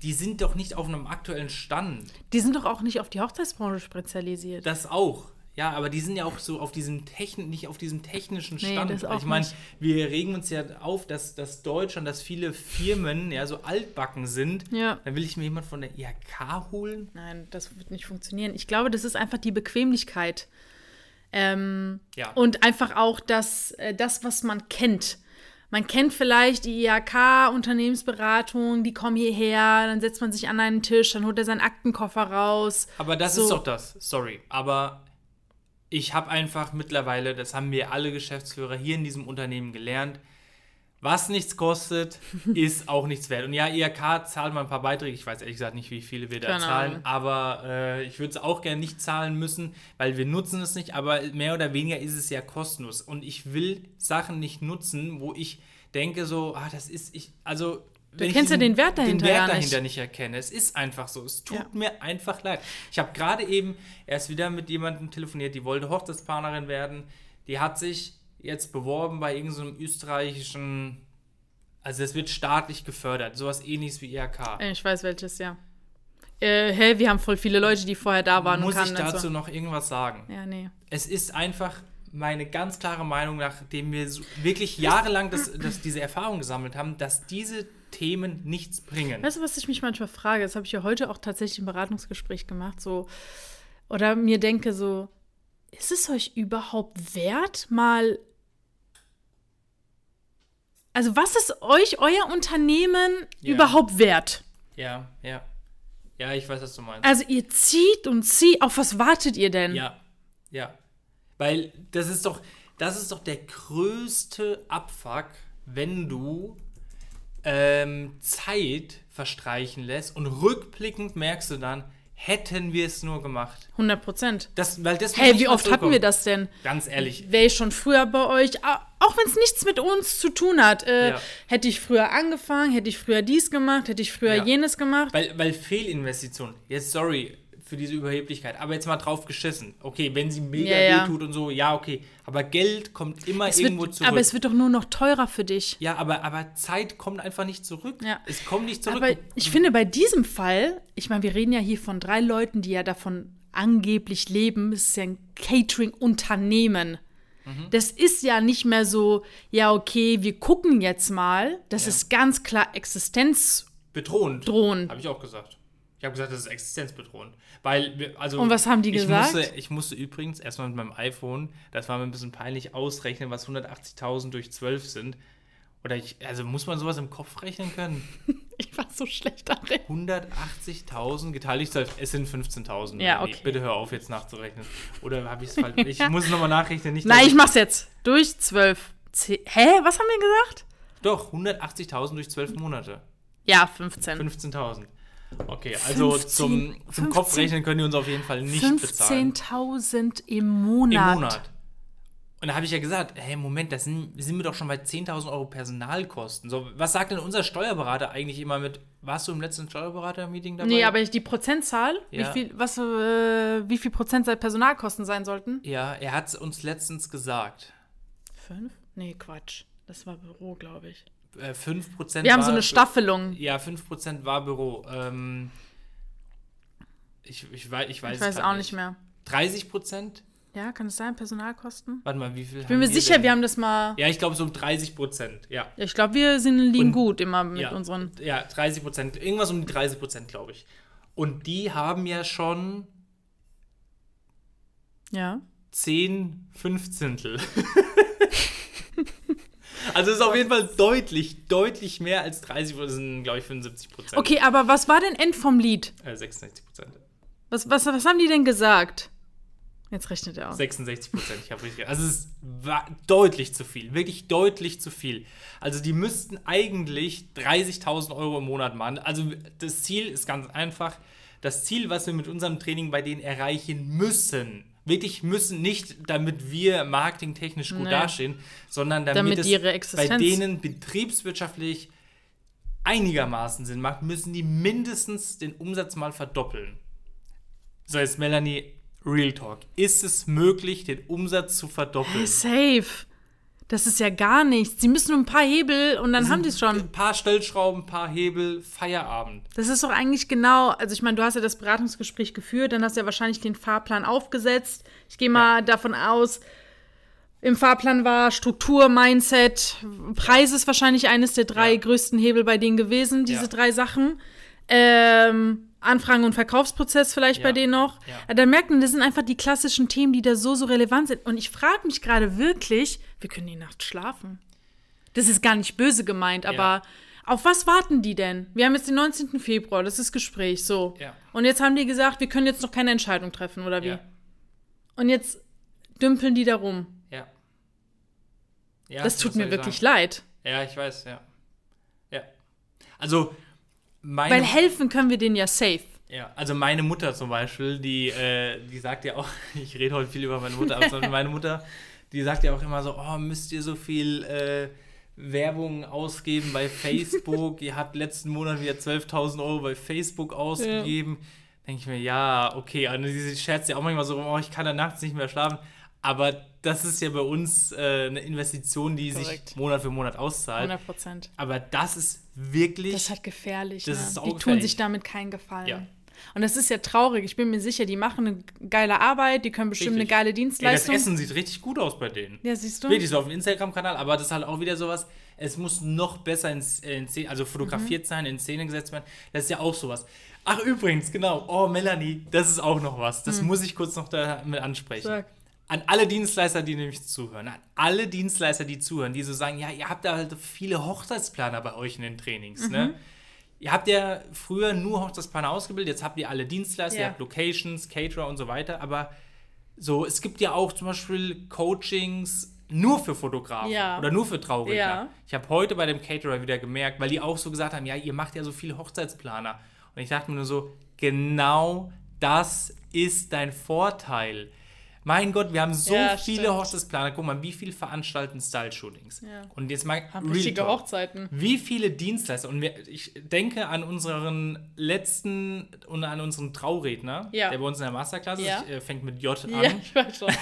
die sind doch nicht auf einem aktuellen Stand. Die sind doch auch nicht auf die Hochzeitsbranche spezialisiert. Das auch. Ja, aber die sind ja auch so auf diesem Techn nicht auf diesem technischen Nee, Stand. das auch ich meine, wir regen uns ja auf, dass, dass Deutschland, dass viele Firmen ja so altbacken sind. Ja. Dann will ich mir jemand von der IHK holen. Nein, das wird nicht funktionieren. Ich glaube, das ist einfach die Bequemlichkeit. Ähm, Ja. Und einfach auch das, äh, das, was man kennt. Man kennt vielleicht die IHK, Unternehmensberatung, die kommen hierher, dann setzt man sich an einen Tisch, dann holt er seinen Aktenkoffer raus. Aber das So. ist doch das. Sorry. Aber ich habe einfach mittlerweile, das haben wir alle Geschäftsführer hier in diesem Unternehmen gelernt, was nichts kostet, ist auch nichts wert. Und ja, IHK zahlt mal ein paar Beiträge. Ich weiß ehrlich gesagt nicht, wie viele wir da Keine zahlen. Ahnung. Aber äh, ich würde es auch gerne nicht zahlen müssen, weil wir nutzen es nicht. Aber mehr oder weniger ist es ja kostenlos. Und ich will Sachen nicht nutzen, wo ich denke so, ah, das ist ich, also ich kennst ja den Wert dahinter den Wert ja nicht. dahinter nicht erkenne. Es ist einfach so. Es tut Ja. mir einfach leid. Ich habe gerade eben erst wieder mit jemandem telefoniert, die wollte Hochzeitsplanerin werden. Die hat sich jetzt beworben bei irgendeinem österreichischen Also es wird staatlich gefördert, sowas ähnliches wie IHK. Äh, Ich weiß welches, ja. Äh, hä, wir haben voll viele Leute, die vorher da waren Muss und ich dazu so. noch irgendwas sagen? Ja, nee. Es ist einfach meine ganz klare Meinung, nachdem wir so wirklich jahrelang das, das, diese Erfahrung gesammelt haben, dass diese Themen nichts bringen. Weißt du, was ich mich manchmal frage? Das habe ich ja heute auch tatsächlich im Beratungsgespräch gemacht. So, oder mir denke so, ist es euch überhaupt wert, mal. Also, was ist euch, euer Unternehmen Ja. überhaupt wert? Ja, ja. Ja, ich weiß, was du meinst. Also, ihr zieht und zieht. Auf was wartet ihr denn? Ja, ja. Weil das ist doch, das ist doch der größte Abfuck, wenn du ähm, Zeit verstreichen lässt und rückblickend merkst du dann, hätten wir es nur gemacht. 100 Prozent. Das, weil das wird Hey, wie oft hatten wir das denn? Ganz ehrlich. Wäre ich schon früher bei euch, auch wenn es nichts mit uns zu tun hat. Äh, Ja. Hätte ich früher angefangen, hätte ich früher dies gemacht, hätte ich früher Ja. jenes gemacht. Weil, weil Fehlinvestitionen, jetzt sorry für diese Überheblichkeit, aber jetzt mal drauf geschissen. Okay, wenn sie mega Ja, ja. wehtut und so, ja, okay. Aber Geld kommt immer Es irgendwo wird, zurück. aber es wird doch nur noch teurer für dich. ja, aber, aber Zeit kommt einfach nicht zurück. Ja. Es kommt nicht zurück. Aber ich finde bei diesem Fall, ich meine, wir reden ja hier von drei Leuten, die ja davon angeblich leben. Es ist ja ein Catering-Unternehmen. Mhm. Das ist ja nicht mehr so, ja, okay, wir gucken jetzt mal. Das Ja. ist ganz klar existenzdrohend. bedrohend. Habe ich auch gesagt. Ich habe gesagt, das ist existenzbedrohend. Weil, also. Und was haben die ich gesagt? Musste, ich musste übrigens erstmal mit meinem iPhone, das war mir ein bisschen peinlich, ausrechnen, was 180.000 durch 12 sind. Oder ich, also muss man sowas im Kopf rechnen können? Ich war so schlecht darin. 180.000 geteilt durch 12, es sind 15.000. Ja, okay. Bitte hör auf, jetzt nachzurechnen. Oder habe ich es falsch? Ich muss es nochmal nachrechnen. Nicht, Nein, ich mach's jetzt. Durch zwölf. Zeh- Hä? Was haben wir gesagt? Doch, 180.000 durch 12 Monate. Ja, 15. 15.000. Okay, also 15 zum, zum Kopfrechnen können die uns auf jeden Fall nicht bezahlen. 15.000 im Monat. Im Monat. Und da habe ich ja gesagt, hey, Moment, das sind, sind wir doch schon bei 10.000 Euro Personalkosten. So, was sagt denn unser Steuerberater eigentlich immer mit, warst du im letzten Steuerberater-Meeting dabei? Nee, aber die Prozentzahl, Ja. wie, viel, was, äh, wie viel Prozent Personalkosten sein sollten? Ja, er hat es uns letztens gesagt. Fünf? Nee, Quatsch. Das war Büro, glaube ich. Äh, 5% Wir haben so eine Staffelung. Ja, 5% war Büro. Ähm, ich, ich, weiß, ich weiß Ich weiß auch nicht mehr. 30%? Ja, kann es sein, Personalkosten? Warte mal, wie viel Ich bin mir sicher, wir haben das mal. Ja, ich glaube so um 30%. Ja. Ja, ich glaube, wir sind, liegen Und- gut immer mit ja, unseren. Ja, 30 Prozent. Irgendwas um die 30 Prozent, glaube ich. Und die haben ja schon Ja. 10 Fünfzehntel. also es ist auf jeden Fall deutlich, deutlich mehr als 30 Prozent, sind, glaube ich, 75 Prozent. Okay, aber was war denn End vom Lied? Äh, 66 Prozent. Was, was, was haben die denn gesagt? Jetzt rechnet er aus. 66 Prozent, ich habe richtig. Also es ist wa- deutlich zu viel, wirklich deutlich zu viel. Also die müssten eigentlich 30.000 Euro im Monat machen. Also das Ziel ist ganz einfach. Das Ziel, was wir mit unserem Training bei denen erreichen müssen, wirklich müssen, nicht damit wir marketingtechnisch gut Nee. dastehen, sondern damit, Damit es bei denen betriebswirtschaftlich einigermaßen Sinn macht, müssen die mindestens den Umsatz mal verdoppeln. So, jetzt Melanie, Real Talk. Ist es möglich, den Umsatz zu verdoppeln? Safe. Das ist ja gar nichts. Sie müssen nur ein paar Hebel und dann haben die es schon. Ein paar Stellschrauben, ein paar Hebel, Feierabend. Das ist doch eigentlich genau, also ich meine, du hast ja das Beratungsgespräch geführt, dann hast du ja wahrscheinlich den Fahrplan aufgesetzt. Ich gehe mal davon aus, im Fahrplan war Struktur, Mindset, Preis ist wahrscheinlich eines der drei Ja. größten Hebel bei denen gewesen, diese Ja. drei Sachen. Ähm, Anfragen- und Verkaufsprozess vielleicht Ja. bei denen noch. Ja. Dann merkt man, das sind einfach die klassischen Themen, die da so, so relevant sind. Und ich frage mich gerade wirklich, wir können die Nacht schlafen. Das ist gar nicht böse gemeint, aber auf was warten die denn? Wir haben jetzt den 19. Februar, das ist Gespräch, so. Ja. Und jetzt haben die gesagt, wir können jetzt noch keine Entscheidung treffen, oder wie? Ja. Und jetzt dümpeln die da rum. Ja. ja Das tut mir wirklich sagen? leid. Ja, ich weiß, ja. Ja. Also, meine. Weil helfen können wir denen ja safe. Ja, also meine Mutter zum Beispiel, die, äh, die sagt ja auch, ich rede heute viel über meine Mutter, aber meine Mutter, die sagt ja auch immer so, oh, müsst ihr so viel äh, Werbung ausgeben bei Facebook, ihr habt letzten Monat wieder 12.000 Euro bei Facebook ausgegeben. Denke ich mir, ja, okay, und sie scherzt ja auch manchmal so, oh, ich kann da nachts nicht mehr schlafen. Aber das ist ja bei uns äh, eine Investition, die Korrekt. sich Monat für Monat auszahlt. 100 Prozent. Aber das ist wirklich. Das ist halt gefährlich. Das ne? ist die saugefährlich. tun sich damit keinen Gefallen. Ja. Und das ist ja traurig. Ich bin mir sicher, die machen eine geile Arbeit, die können bestimmt Richtig. eine geile Ey, das Dienstleistung. Essen sieht richtig gut aus bei denen. ja, siehst du? Wirklich so auf dem Instagram-Kanal, aber das ist halt auch wieder sowas, es muss noch besser in, in Szene, also fotografiert Mhm. sein, in Szene gesetzt werden. Das ist ja auch sowas. Ach, übrigens, genau. Oh, Melanie, das ist auch noch was. Das muss ich kurz noch damit ansprechen. Mhm. Sag. An alle Dienstleister, die nämlich zuhören, an alle Dienstleister, die zuhören, die so sagen, ja, ihr habt da halt viele Hochzeitsplaner bei euch in den Trainings, Mhm. ne? Ihr habt ja früher nur Hochzeitsplaner ausgebildet, jetzt habt ihr alle Dienstleister, ihr Ja. habt Locations, Caterer und so weiter, aber so, es gibt ja auch zum Beispiel Coachings nur für Fotografen Ja. oder nur für Trauredner. Ja. Ich habe heute bei dem Caterer wieder gemerkt, weil die auch so gesagt haben, ja, ihr macht ja so viele Hochzeitsplaner. Und ich dachte mir nur so, genau das ist dein Vorteil. Mein Gott, wir haben so Ja, viele stimmt. Hochzeitsplaner. Guck mal, wie viel veranstalten Style-Shootings. Ja. Und jetzt mal Haben richtige Talk. Hochzeiten. Wie viele Dienstleister, und wir, ich denke an unseren letzten und an unseren Trauredner, Ja. der bei uns in der Masterclass ist, ich, äh, fängt mit J an. Ja, ich weiß schon.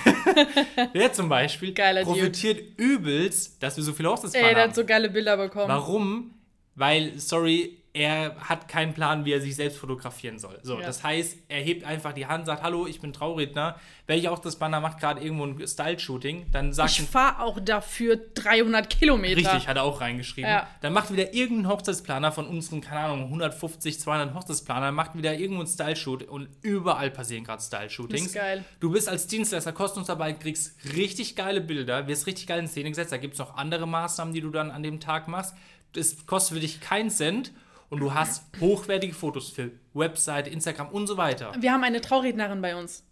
Der zum Beispiel Geiler Dude. profitiert übelst, dass wir so viele Hochzeitsplaner Ey, der haben. hat so geile Bilder bekommen. Warum? Weil, sorry, er hat keinen Plan, wie er sich selbst fotografieren soll. So, Ja. das heißt, er hebt einfach die Hand, sagt, hallo, ich bin Trauredner. Welcher auch das Banner macht gerade irgendwo ein Style-Shooting, dann sagt Ich fahre auch dafür 300 Kilometer. Richtig, hat er auch reingeschrieben. Ja. Dann macht wieder irgendein Hochzeitsplaner von unseren, keine Ahnung, 150, 200 Hochzeitsplanern, macht wieder irgendwo ein Style-Shoot und überall passieren gerade Style-Shootings. Ist geil. Du bist als Dienstleister kostenlos dabei, kriegst richtig geile Bilder, wirst richtig geil in Szene gesetzt. Da gibt es noch andere Maßnahmen, die du dann an dem Tag machst. Das kostet für dich keinen Cent und du hast hochwertige Fotos für Website, Instagram und so weiter. Wir haben eine Traurednerin bei uns.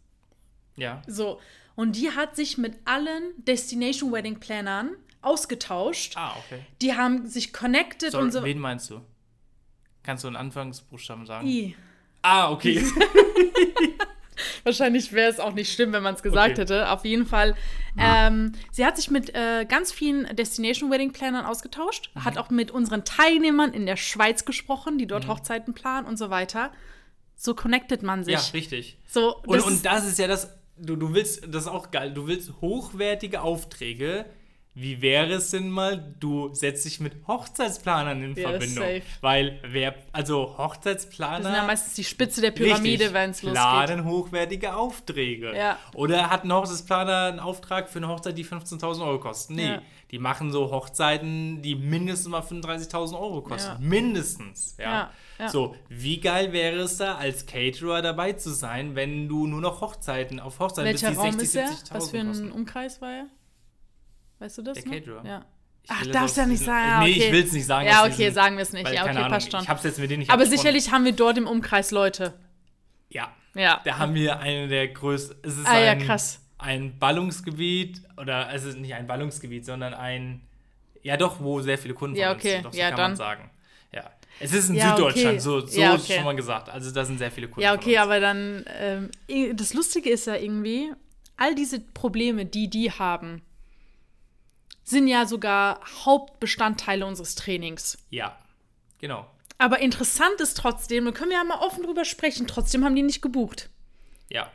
Ja. So. Und die hat sich mit allen Destination Wedding Plannern ausgetauscht. Ah, okay. Die haben sich connected Sorry, und so. wen meinst du? Kannst du einen Anfangsbuchstaben sagen? I. Ah, okay. Wahrscheinlich wäre es auch nicht schlimm, wenn man es gesagt Okay. hätte. Auf jeden Fall. Ähm, sie hat sich mit äh, ganz vielen Destination Wedding Plannern ausgetauscht, Mhm. hat auch mit unseren Teilnehmern in der Schweiz gesprochen, die dort Hochzeiten planen und so weiter. So connectet man sich. Mhm. ja, richtig. So, Und, das und ist- das ist ja das, du, du willst, das ist auch geil, du willst hochwertige Aufträge. Wie wäre es denn mal, du setzt dich mit Hochzeitsplanern in Ja, Verbindung? safe. Weil wer, also Hochzeitsplaner. das sind ja meistens die Spitze der Pyramide, wenn es losgeht. Planen hochwertige Aufträge. Ja. Oder hat ein Hochzeitsplaner einen Auftrag für eine Hochzeit, die 15.000 Euro kostet? Nee, Ja. die machen so Hochzeiten, die mindestens mal 35.000 Euro kosten. Mindestens. Ja. So, wie geil wäre es da, als Caterer dabei zu sein, wenn du nur noch Hochzeiten auf Hochzeiten Welcher bist, die Raum 60.000, ist er? 70.000 Was für ein kosten? Umkreis war er? Weißt du das? Der? Caterer? Ja. Ich Ach, darfst ja nicht sagen. Ja, Nee, okay. ich will es nicht sagen. Ja, okay, diesen- sagen wir es nicht. weil, Ja, okay, Ahnung, passt schon. Ich hab's jetzt mit denen nicht Aber sicherlich haben wir dort im Umkreis Leute. Ja. Ja. Da haben wir eine der größten. Es ist Ah, ja, ein, krass. ein Ballungsgebiet oder es ist nicht ein Ballungsgebiet, sondern ein ja doch, wo sehr viele Kunden Ja, okay. sind. Doch, so Ja, kann dann. man sagen. Ja. Es ist in Ja, Süddeutschland, okay. so, so Ja, ist okay. schon mal gesagt. Also da sind sehr viele Kunden. Ja, okay, aber dann, ähm, das Lustige ist ja irgendwie, all diese Probleme, die die haben, sind ja sogar Hauptbestandteile unseres Trainings. Ja, genau. Aber interessant ist trotzdem, da können wir ja mal offen drüber sprechen, trotzdem haben die nicht gebucht. Ja.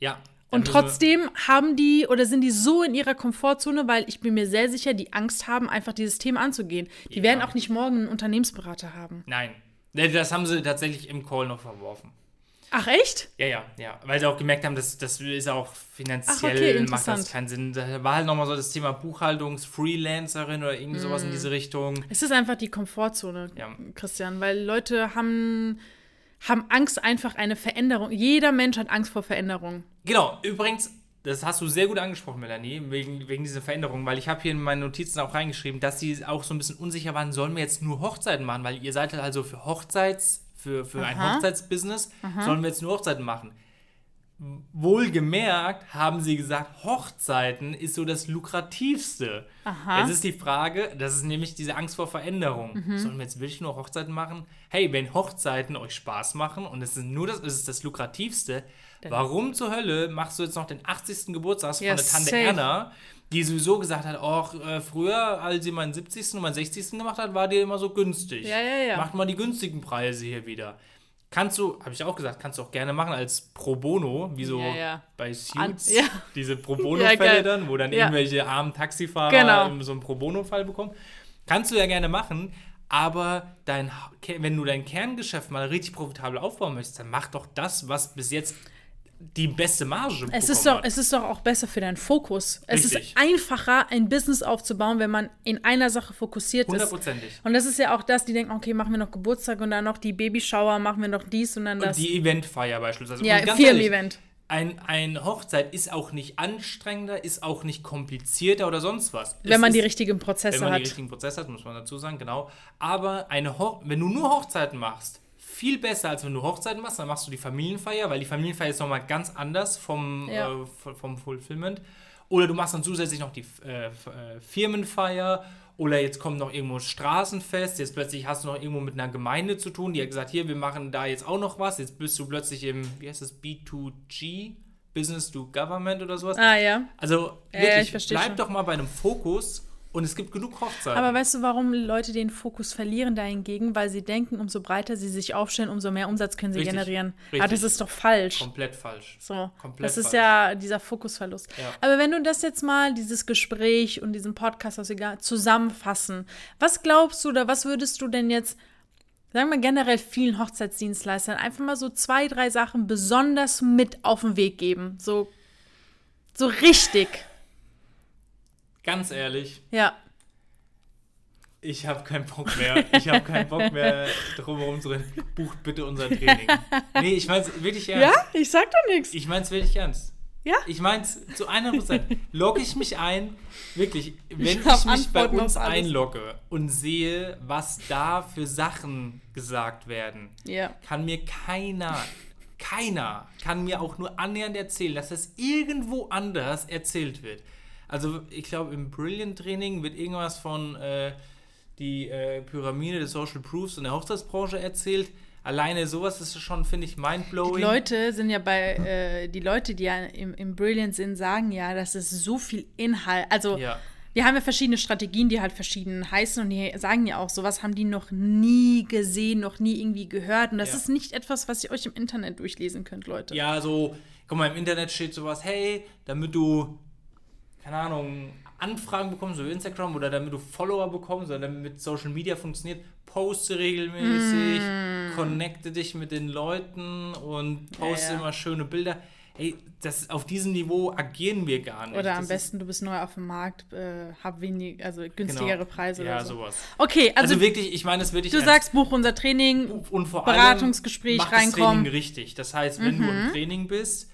Ja. Und wir- trotzdem haben die oder sind die so in ihrer Komfortzone, weil ich bin mir sehr sicher, die Angst haben, einfach dieses Thema anzugehen. Die Ja. werden auch nicht morgen einen Unternehmensberater haben. Nein. Nee, Das haben sie tatsächlich im Call noch verworfen. Ach, echt? Ja, ja, ja. Weil sie auch gemerkt haben, dass das ist auch finanziell Ach, okay, macht das keinen Sinn. Da war halt nochmal so das Thema Buchhaltungs-Freelancerin oder irgendwie sowas in diese Richtung. Es ist einfach die Komfortzone, Ja. Christian, weil Leute haben, haben Angst einfach eine Veränderung. Jeder Mensch hat Angst vor Veränderung. Genau, übrigens, das hast du sehr gut angesprochen, Melanie, wegen, wegen dieser Veränderung, weil ich habe hier in meinen Notizen auch reingeschrieben, dass sie auch so ein bisschen unsicher waren, sollen wir jetzt nur Hochzeiten machen, weil ihr seid halt also für Hochzeits, für, für ein Aha. Hochzeitsbusiness, sollen wir jetzt nur Hochzeiten machen. Wohlgemerkt haben sie gesagt, Hochzeiten ist so das lukrativste. Aha. Jetzt ist die Frage, das ist nämlich diese Angst vor Veränderung. Mhm. Sollen wir jetzt wirklich nur Hochzeiten machen? Hey, wenn Hochzeiten euch Spaß machen und es ist nur das, es ist das lukrativste, warum zur Hölle machst du jetzt noch den 80. Geburtstag Ja, von der Tante safe. Erna, die sowieso gesagt hat, oh, äh, früher, als sie meinen 70. und meinen 60. gemacht hat, war die immer so günstig. Ja, ja, ja. Macht mal die günstigen Preise hier wieder. Kannst du, habe ich auch gesagt, kannst du auch gerne machen als Pro Bono, wie so Ja, ja. bei Suits, ja. diese Pro Bono-Fälle dann, wo dann irgendwelche armen Taxifahrer Genau. so einen Pro Bono-Fall bekommen. Kannst du ja gerne machen, aber dein, wenn du dein Kerngeschäft mal richtig profitabel aufbauen möchtest, dann mach doch das, was bis jetzt die beste Marge Es ist, doch, hat. es ist doch auch besser für deinen Fokus. Es Richtig. ist einfacher, ein Business aufzubauen, wenn man in einer Sache fokussiert ist. Hundertprozentig. Und das ist ja auch das, die denken, okay, machen wir noch Geburtstag und dann noch die Babyshower, machen wir noch dies und dann Und das. die Eventfeier beispielsweise. ja, Und ganz ehrlich, Firmen-Event. Ein, ein Hochzeit ist auch nicht anstrengender, ist auch nicht komplizierter oder sonst was. Wenn Es man die ist- richtigen Prozesse Wenn man hat. die richtigen Prozesse hat, muss man dazu sagen, genau. Aber eine Ho wenn du nur Hochzeiten machst, viel besser, als wenn du Hochzeiten machst, dann machst du die Familienfeier, weil die Familienfeier ist nochmal ganz anders vom, Ja. äh, vom Fulfillment. Oder du machst dann zusätzlich noch die äh, äh, Firmenfeier. Oder jetzt kommt noch irgendwo ein Straßenfest. Jetzt plötzlich hast du noch irgendwo mit einer Gemeinde zu tun, die hat gesagt, hier, wir machen da jetzt auch noch was. Jetzt bist du plötzlich im, wie heißt das, B2G? Business to Government oder sowas. ah, ja. Also Ja, wirklich, ich versteh bleib schon. doch mal bei einem Fokus und es gibt genug Hochzeiten. Aber weißt du, warum Leute den Fokus verlieren dahingegen? Weil sie denken, umso breiter sie sich aufstellen, umso mehr Umsatz können sie Richtig. generieren. Richtig. Aber das ist doch falsch. Komplett falsch. So, Komplett das ist falsch. ja dieser Fokusverlust. Ja. Aber wenn du das jetzt mal, dieses Gespräch und diesen Podcast, wir gar- zusammenfassen, was glaubst du oder was würdest du denn jetzt, sagen wir generell vielen Hochzeitsdienstleistern, einfach mal so zwei, drei Sachen besonders mit auf den Weg geben? So, so richtig. Ganz ehrlich, Ja. ich habe keinen Bock mehr. Ich habe keinen Bock mehr, drum herum zu reden. Bucht bitte unser Training. Nee, ich meine es wirklich ernst. Ja? Ich sag doch nichts. Ich meine es wirklich ernst. Ja? Ich meine es zu 100%. Logge ich mich ein, wirklich, wenn ich, hab mich bei Antworten uns auf alles. einlogge und sehe, was da für Sachen gesagt werden, Ja. kann mir keiner, keiner kann mir auch nur annähernd erzählen, dass das irgendwo anders erzählt wird. Also ich glaube, im Brilliant-Training wird irgendwas von äh, die äh, Pyramide des Social Proofs in der Hochzeitsbranche erzählt. Alleine sowas ist schon, finde ich, mindblowing. Die Leute sind ja bei, äh, die Leute, die ja im, im Brilliant sind, sagen ja, dass es so viel Inhalt, also Ja. wir haben ja verschiedene Strategien, die halt verschieden heißen und die sagen ja auch, sowas haben die noch nie gesehen, noch nie irgendwie gehört und das Ja. ist nicht etwas, was ihr euch im Internet durchlesen könnt, Leute. Ja, so, guck mal, im Internet steht sowas, hey, damit du, keine Ahnung, Anfragen bekommst über Instagram oder damit du Follower bekommst oder damit Social Media funktioniert, poste regelmäßig, connecte dich mit den Leuten und poste ja. immer schöne Bilder. Ey, das, auf diesem Niveau agieren wir gar nicht. Oder Das am ist- besten, du bist neu auf dem Markt, äh, hab wenig, also günstigere genau. Preise ja, oder so. sowas. Okay, also, Also, wirklich, ich meine es wirklich du sagst, buch unser Training, und vor Beratungsgespräch allem mach das reinkommen. Mhm. Training richtig. Das heißt, wenn du im Training bist,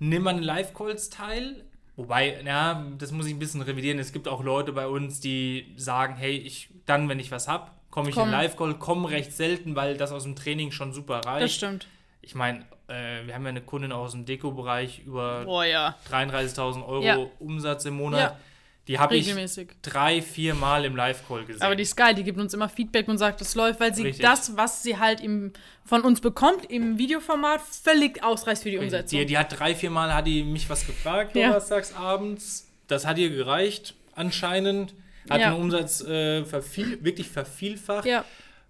nimm an Live-Calls teil. Wobei, ja, das muss ich ein bisschen revidieren. Es gibt auch Leute bei uns, die sagen, hey, ich dann, wenn ich was hab, komme ich in Komm. den Live-Call, komme recht selten, weil das aus dem Training schon super reicht. das stimmt. Ich meine, äh, wir haben ja eine Kundin aus dem Deko-Bereich über Oh ja, 33.000 Euro Ja. Umsatz im Monat. Ja. Die habe ich drei, vier Mal im Live-Call gesehen. Aber die ist geil, die gibt uns immer Feedback und sagt, es läuft, weil sie Richtig. das, was sie halt im, von uns bekommt, im Videoformat, völlig ausreicht für die Umsetzung. Die, die hat drei, vier Mal hat die mich was gefragt, Ja. donnerstags abends. Das hat ihr gereicht, anscheinend. Hat Ja. den Umsatz äh, verviel, wirklich vervielfacht. ja,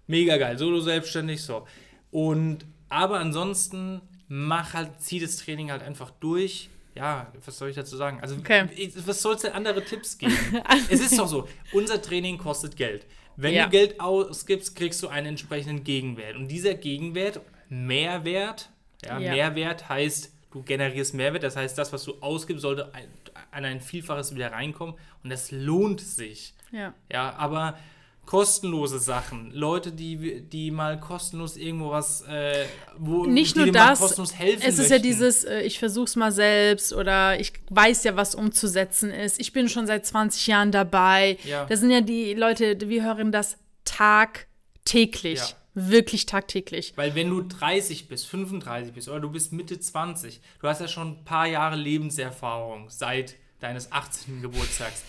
Mega geil, solo selbstständig, so. Und, aber ansonsten, mach halt, zieh das Training halt einfach durch. Ja, was soll ich dazu sagen? Also, Okay. was soll es denn andere Tipps geben? es ist doch so, unser Training kostet Geld. Wenn Ja. du Geld ausgibst, kriegst du einen entsprechenden Gegenwert. Und dieser Gegenwert, Mehrwert, ja, Ja. Mehrwert heißt, du generierst Mehrwert, das heißt, das, was du ausgibst, sollte ein, an ein Vielfaches wieder reinkommen. Und das lohnt sich. ja. Ja, aber kostenlose Sachen, Leute, die, die mal kostenlos irgendwo was, äh, wo Nicht nur das, kostenlos helfen es ist ja möchten. dieses, äh, ich versuch's mal selbst oder ich weiß ja, was umzusetzen ist. Ich bin schon seit 20 Jahren dabei. Ja. Das sind ja die Leute, wir hören das tagtäglich. Ja. Wirklich tagtäglich. Weil wenn du 30 bist, 35 bist oder du bist Mitte 20, du hast ja schon ein paar Jahre Lebenserfahrung seit deines 18. Geburtstags.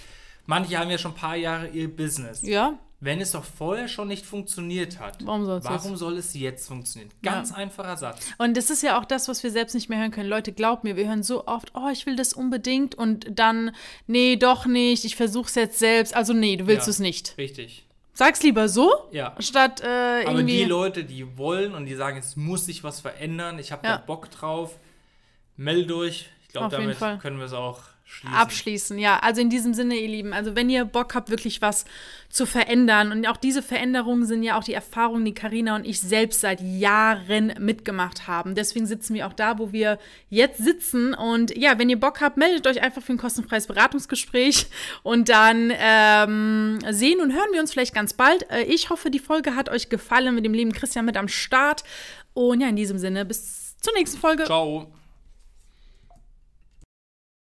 Manche haben ja schon ein paar Jahre ihr Business. Ja, Wenn es doch vorher schon nicht funktioniert hat, Warum warum soll es jetzt funktionieren? Ganz einfacher Satz. Und das ist ja auch das, was wir selbst nicht mehr hören können. Leute, glaubt mir, wir hören so oft, oh, ich will das unbedingt und dann, nee, doch nicht, ich versuch's jetzt selbst. Also nee, du willst Ja. es nicht. Richtig. Sag's lieber so, Ja. statt äh, Aber irgendwie. die Leute, die wollen und die sagen, es muss sich was verändern, ich habe Ja. da Bock drauf, meldet euch. Ich glaube, damit können wir es auch schließen. abschließen. Ja, also in diesem Sinne, ihr Lieben, also wenn ihr Bock habt, wirklich was zu verändern und auch diese Veränderungen sind ja auch die Erfahrungen, die Karina und ich selbst seit Jahren mitgemacht haben. Deswegen sitzen wir auch da, wo wir jetzt sitzen. Und ja, wenn ihr Bock habt, meldet euch einfach für ein kostenfreies Beratungsgespräch und dann ähm, sehen und hören wir uns vielleicht ganz bald. Äh, ich hoffe, die Folge hat euch gefallen mit dem lieben Christian mit am Start. Und ja, in diesem Sinne, bis zur nächsten Folge. Ciao.